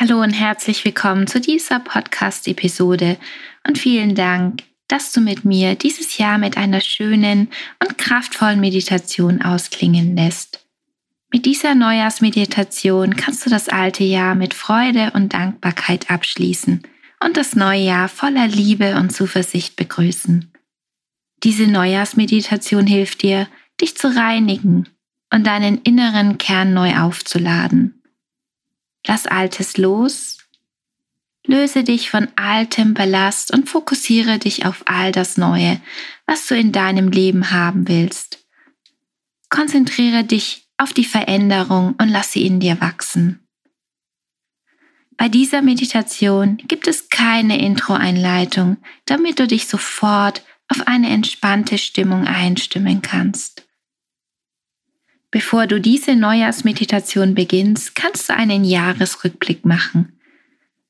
Hallo und herzlich willkommen zu dieser Podcast-Episode und vielen Dank, dass du mit mir dieses Jahr mit einer schönen und kraftvollen Meditation ausklingen lässt. Mit dieser Neujahrsmeditation kannst du das alte Jahr mit Freude und Dankbarkeit abschließen und das neue Jahr voller Liebe und Zuversicht begrüßen. Diese Neujahrsmeditation hilft dir, dich zu reinigen und deinen inneren Kern neu aufzuladen. Lass Altes los, löse dich von altem Ballast und fokussiere dich auf all das Neue, was du in deinem Leben haben willst. Konzentriere dich auf die Veränderung und lass sie in dir wachsen. Bei dieser Meditation gibt es keine Intro-Einleitung, damit du dich sofort auf eine entspannte Stimmung einstimmen kannst. Bevor du diese Neujahrsmeditation beginnst, kannst du einen Jahresrückblick machen.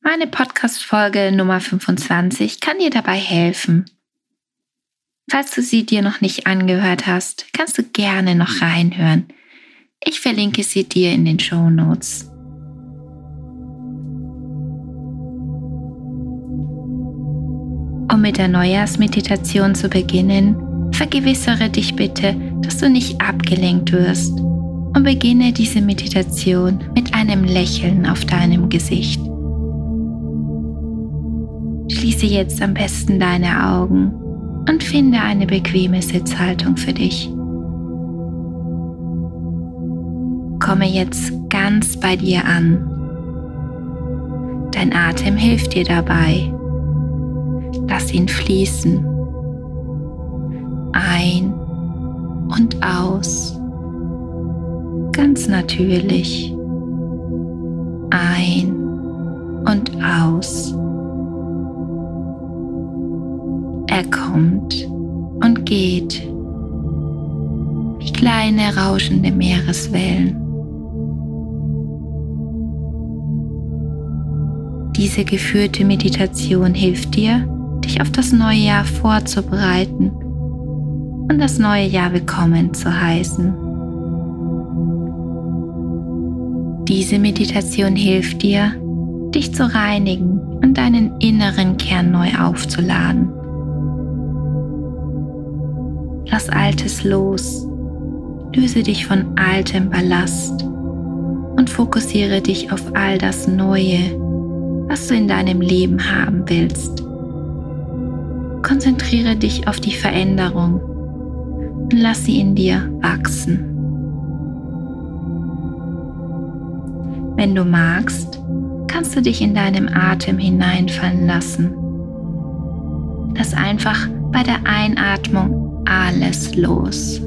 Meine Podcast-Folge Nummer 25 kann dir dabei helfen. Falls du sie dir noch nicht angehört hast, kannst du gerne noch reinhören. Ich verlinke sie dir in den Show Notes. Um mit der Neujahrsmeditation zu beginnen, Vergewissere dich bitte, dass du nicht abgelenkt wirst und beginne diese Meditation mit einem Lächeln auf deinem Gesicht. Schließe jetzt am besten deine Augen und finde eine bequeme Sitzhaltung für dich. Komme jetzt ganz bei dir an. Dein Atem hilft dir dabei. Lass ihn fließen ein und aus. Ganz natürlich. Ein und aus. Er kommt und geht wie kleine rauschende Meereswellen. Diese geführte Meditation hilft dir, dich auf das neue Jahr vorzubereiten und das neue Jahr willkommen zu heißen. Diese Meditation hilft dir, dich zu reinigen und deinen inneren Kern neu aufzuladen. Lass Altes los, löse dich von altem Ballast und fokussiere dich auf all das Neue, was du in deinem Leben haben willst. Konzentriere dich auf die Veränderung und lass sie in dir wachsen. Wenn du magst, kannst du dich in deinem Atem hineinfallen lassen. Lass einfach bei der Einatmung alles los.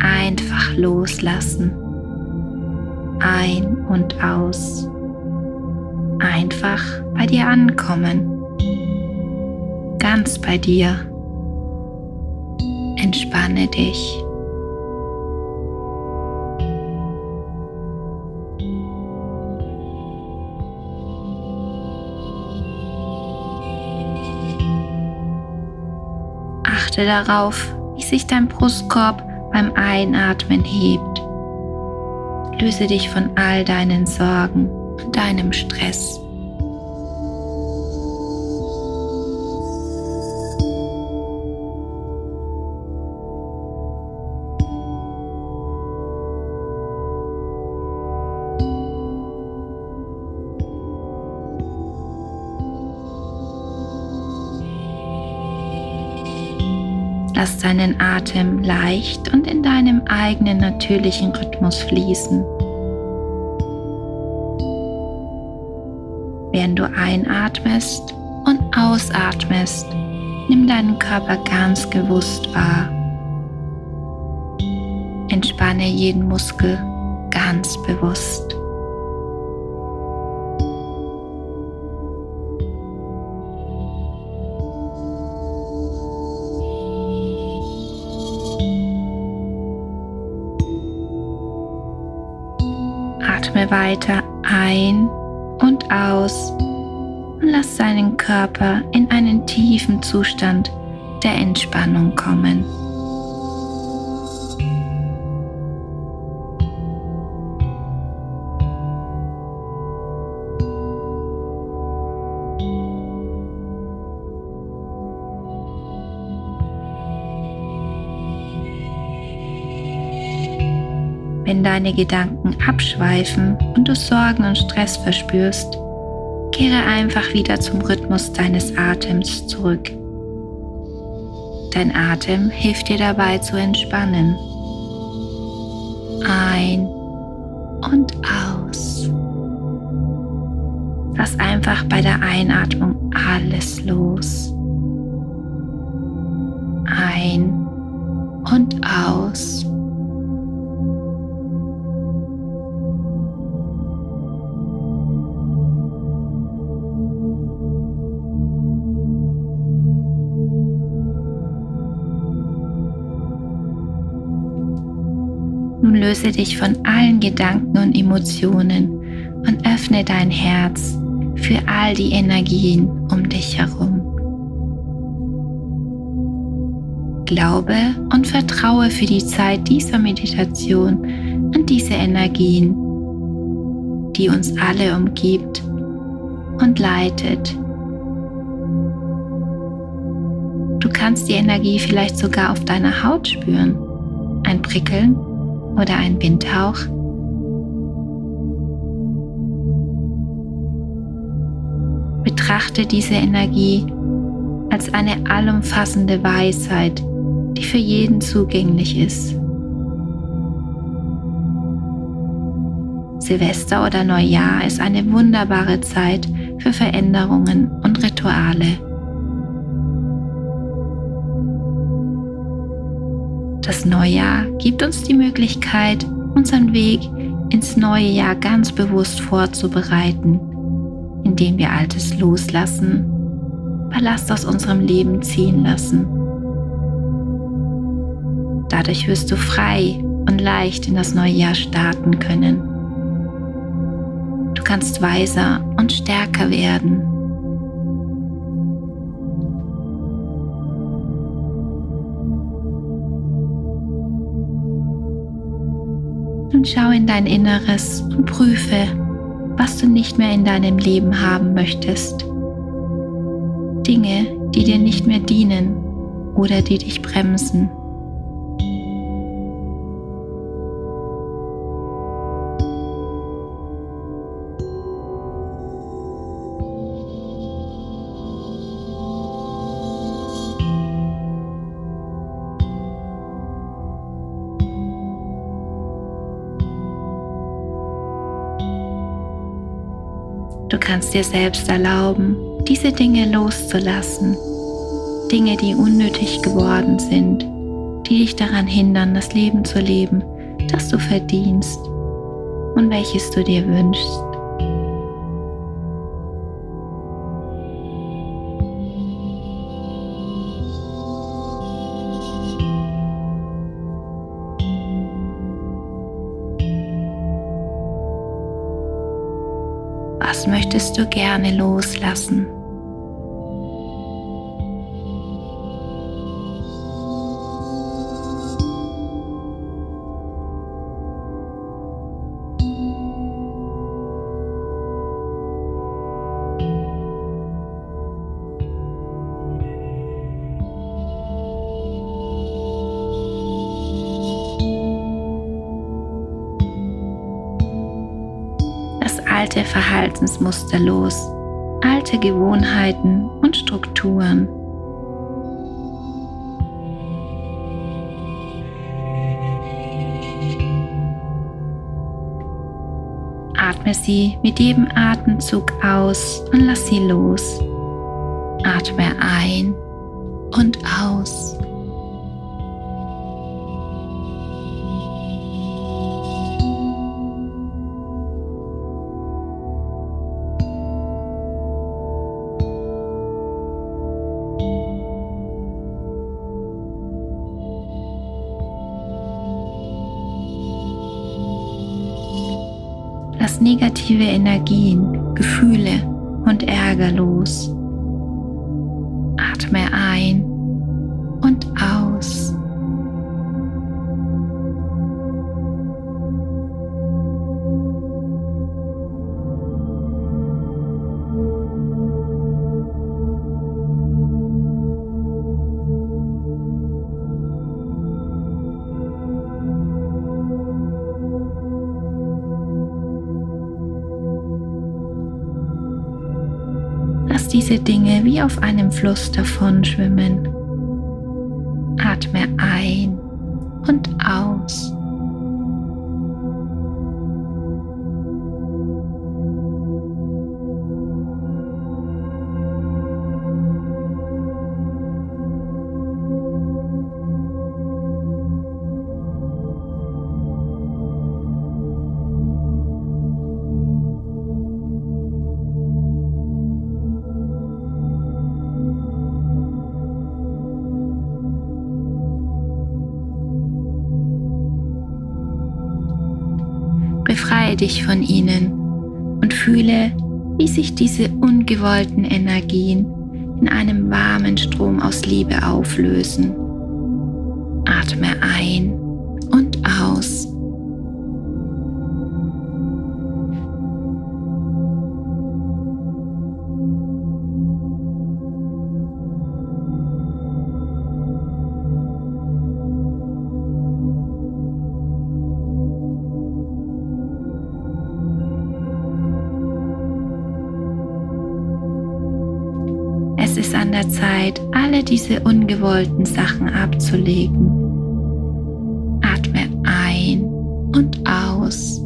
Einfach loslassen. Ein und aus. Einfach bei dir ankommen. Ganz bei dir entspanne dich. Achte darauf, wie sich dein Brustkorb beim Einatmen hebt. Löse dich von all deinen Sorgen und deinem Stress. Lass deinen Atem leicht und in deinem eigenen natürlichen Rhythmus fließen. Während du einatmest und ausatmest, nimm deinen Körper ganz gewusst wahr. Entspanne jeden Muskel ganz bewusst. Weiter ein und aus und lass deinen Körper in einen tiefen Zustand der Entspannung kommen. Wenn deine Gedanken abschweifen und du Sorgen und Stress verspürst, kehre einfach wieder zum Rhythmus deines Atems zurück. Dein Atem hilft dir dabei zu entspannen. Ein und aus. Lass einfach bei der Einatmung alles los. Ein und aus. Löse dich von allen Gedanken und Emotionen und öffne dein Herz für all die Energien um dich herum. Glaube und vertraue für die Zeit dieser Meditation an diese Energien, die uns alle umgibt und leitet. Du kannst die Energie vielleicht sogar auf deiner Haut spüren, ein Prickeln oder ein Windhauch? Betrachte diese Energie als eine allumfassende Weisheit, die für jeden zugänglich ist. Silvester oder Neujahr ist eine wunderbare Zeit für Veränderungen und Rituale. Das Neujahr gibt uns die Möglichkeit, unseren Weg ins neue Jahr ganz bewusst vorzubereiten, indem wir Altes loslassen, Ballast aus unserem Leben ziehen lassen. Dadurch wirst du frei und leicht in das neue Jahr starten können. Du kannst weiser und stärker werden. Und schau in dein Inneres und prüfe, was du nicht mehr in deinem Leben haben möchtest. Dinge, die dir nicht mehr dienen oder die dich bremsen. Du kannst dir selbst erlauben, diese Dinge loszulassen. Dinge, die unnötig geworden sind, die dich daran hindern, das Leben zu leben, das du verdienst und welches du dir wünschst. Möchtest du gerne loslassen? Alte Verhaltensmuster los, alte Gewohnheiten und Strukturen. Atme sie mit jedem Atemzug aus und lass sie los. Atme ein und aus. Energien, Gefühle und Ärger los. Atme ein auf einem Fluss davon schwimmen. Atme ein und aus. Dich von ihnen und fühle, wie sich diese ungewollten Energien in einem warmen Strom aus Liebe auflösen. Atme ein und diese ungewollten Sachen abzulegen. Atme ein und aus.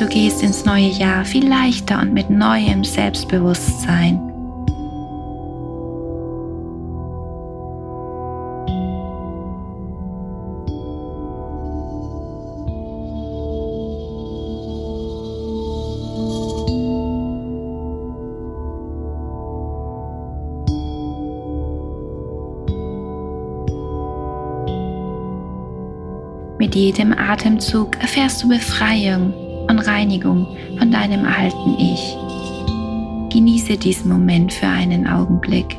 Du gehst ins neue Jahr viel leichter und mit neuem Selbstbewusstsein. Mit jedem Atemzug erfährst du Befreiung und Reinigung von deinem alten Ich. Genieße diesen Moment für einen Augenblick.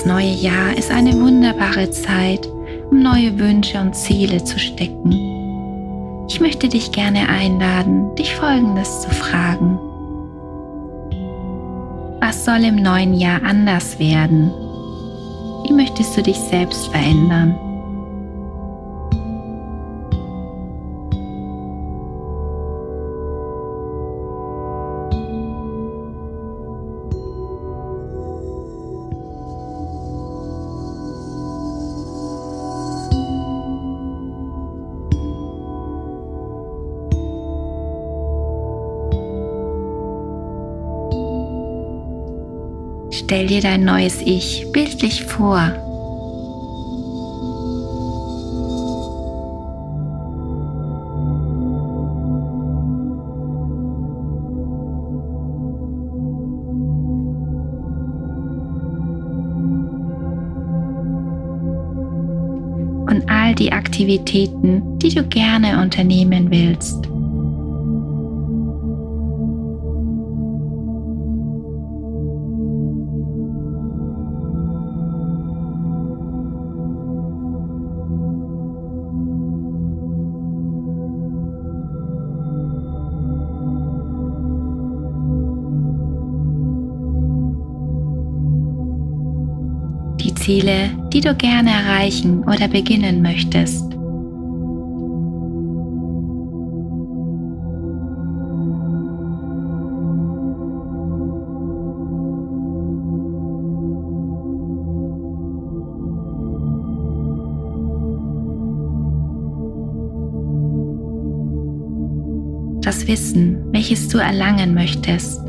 Das neue Jahr ist eine wunderbare Zeit, um neue Wünsche und Ziele zu stecken. Ich möchte dich gerne einladen, dich Folgendes zu fragen. Was soll im neuen Jahr anders werden? Wie möchtest du dich selbst verändern? Stell dir dein neues Ich bildlich vor. Und all die Aktivitäten, die du gerne unternehmen willst. Ziele, die du gerne erreichen oder beginnen möchtest. Das Wissen, welches du erlangen möchtest.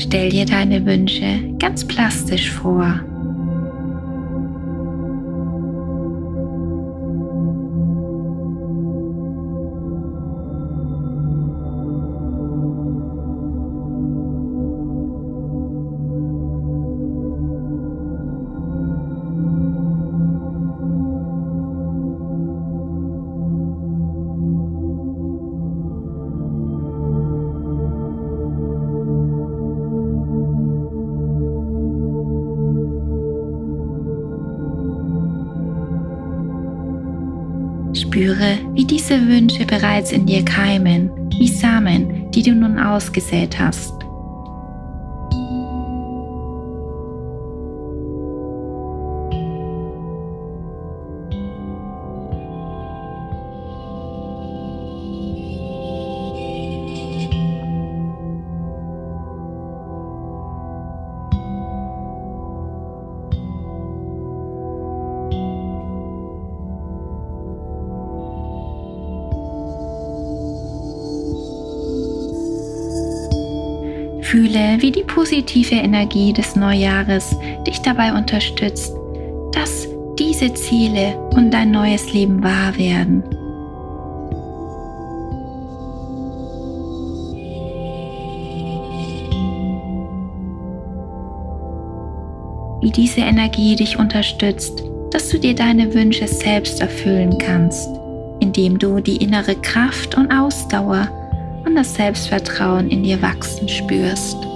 Stell dir deine Wünsche ganz plastisch vor. Spüre, wie diese Wünsche bereits in dir keimen, wie Samen, die du nun ausgesät hast. Fühle, wie die positive Energie des Neujahres dich dabei unterstützt, dass diese Ziele und dein neues Leben wahr werden. Wie diese Energie dich unterstützt, dass du dir deine Wünsche selbst erfüllen kannst, indem du die innere Kraft und Ausdauer und das Selbstvertrauen in dir wachsen spürst.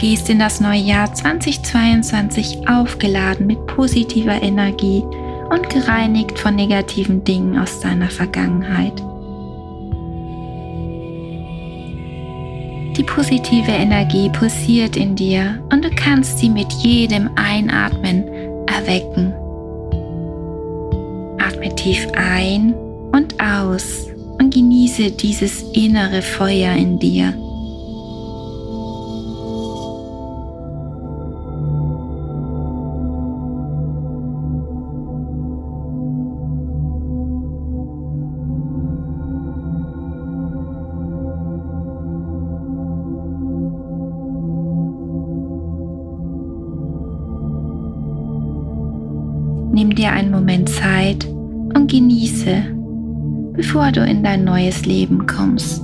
Gehst in das neue Jahr 2022 aufgeladen mit positiver Energie und gereinigt von negativen Dingen aus deiner Vergangenheit. Die positive Energie pulsiert in dir und du kannst sie mit jedem Einatmen erwecken. Atme tief ein und aus und genieße dieses innere Feuer in dir. Nimm dir einen Moment Zeit und genieße, bevor du in dein neues Leben kommst.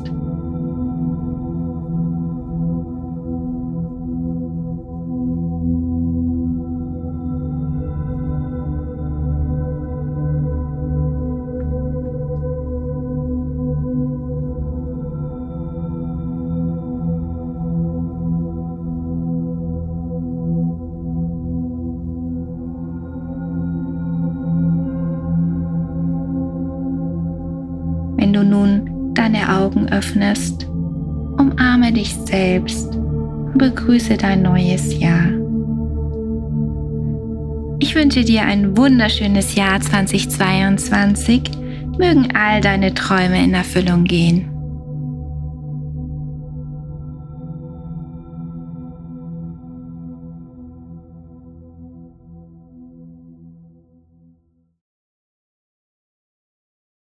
Deine Augen öffnest, umarme dich selbst und begrüße dein neues Jahr. Ich wünsche dir ein wunderschönes Jahr 2022. Mögen all deine Träume in Erfüllung gehen.